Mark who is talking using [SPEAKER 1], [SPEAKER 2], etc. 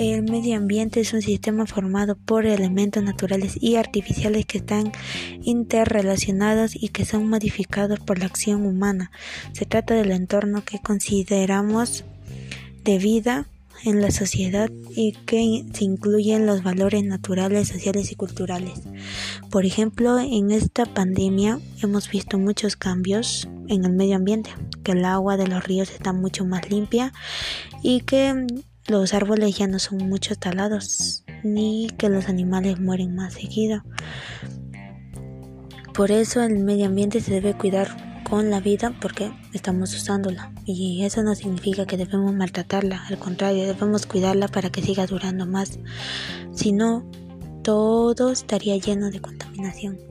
[SPEAKER 1] El medio ambiente es un sistema formado por elementos naturales y artificiales que están interrelacionados y que son modificados por la acción humana. Se trata del entorno que consideramos de vida en la sociedad y que se incluyen los valores naturales, sociales y culturales. Por ejemplo, en esta pandemia hemos visto muchos cambios en el medio ambiente, que el agua de los ríos está mucho más limpia y que los árboles ya no son mucho talados, ni que los animales mueren más seguido. Por eso el medio ambiente se debe cuidar con la vida porque estamos usándola y eso no significa que debemos maltratarla, al contrario, debemos cuidarla para que siga durando más, si no, todo estaría lleno de contaminación.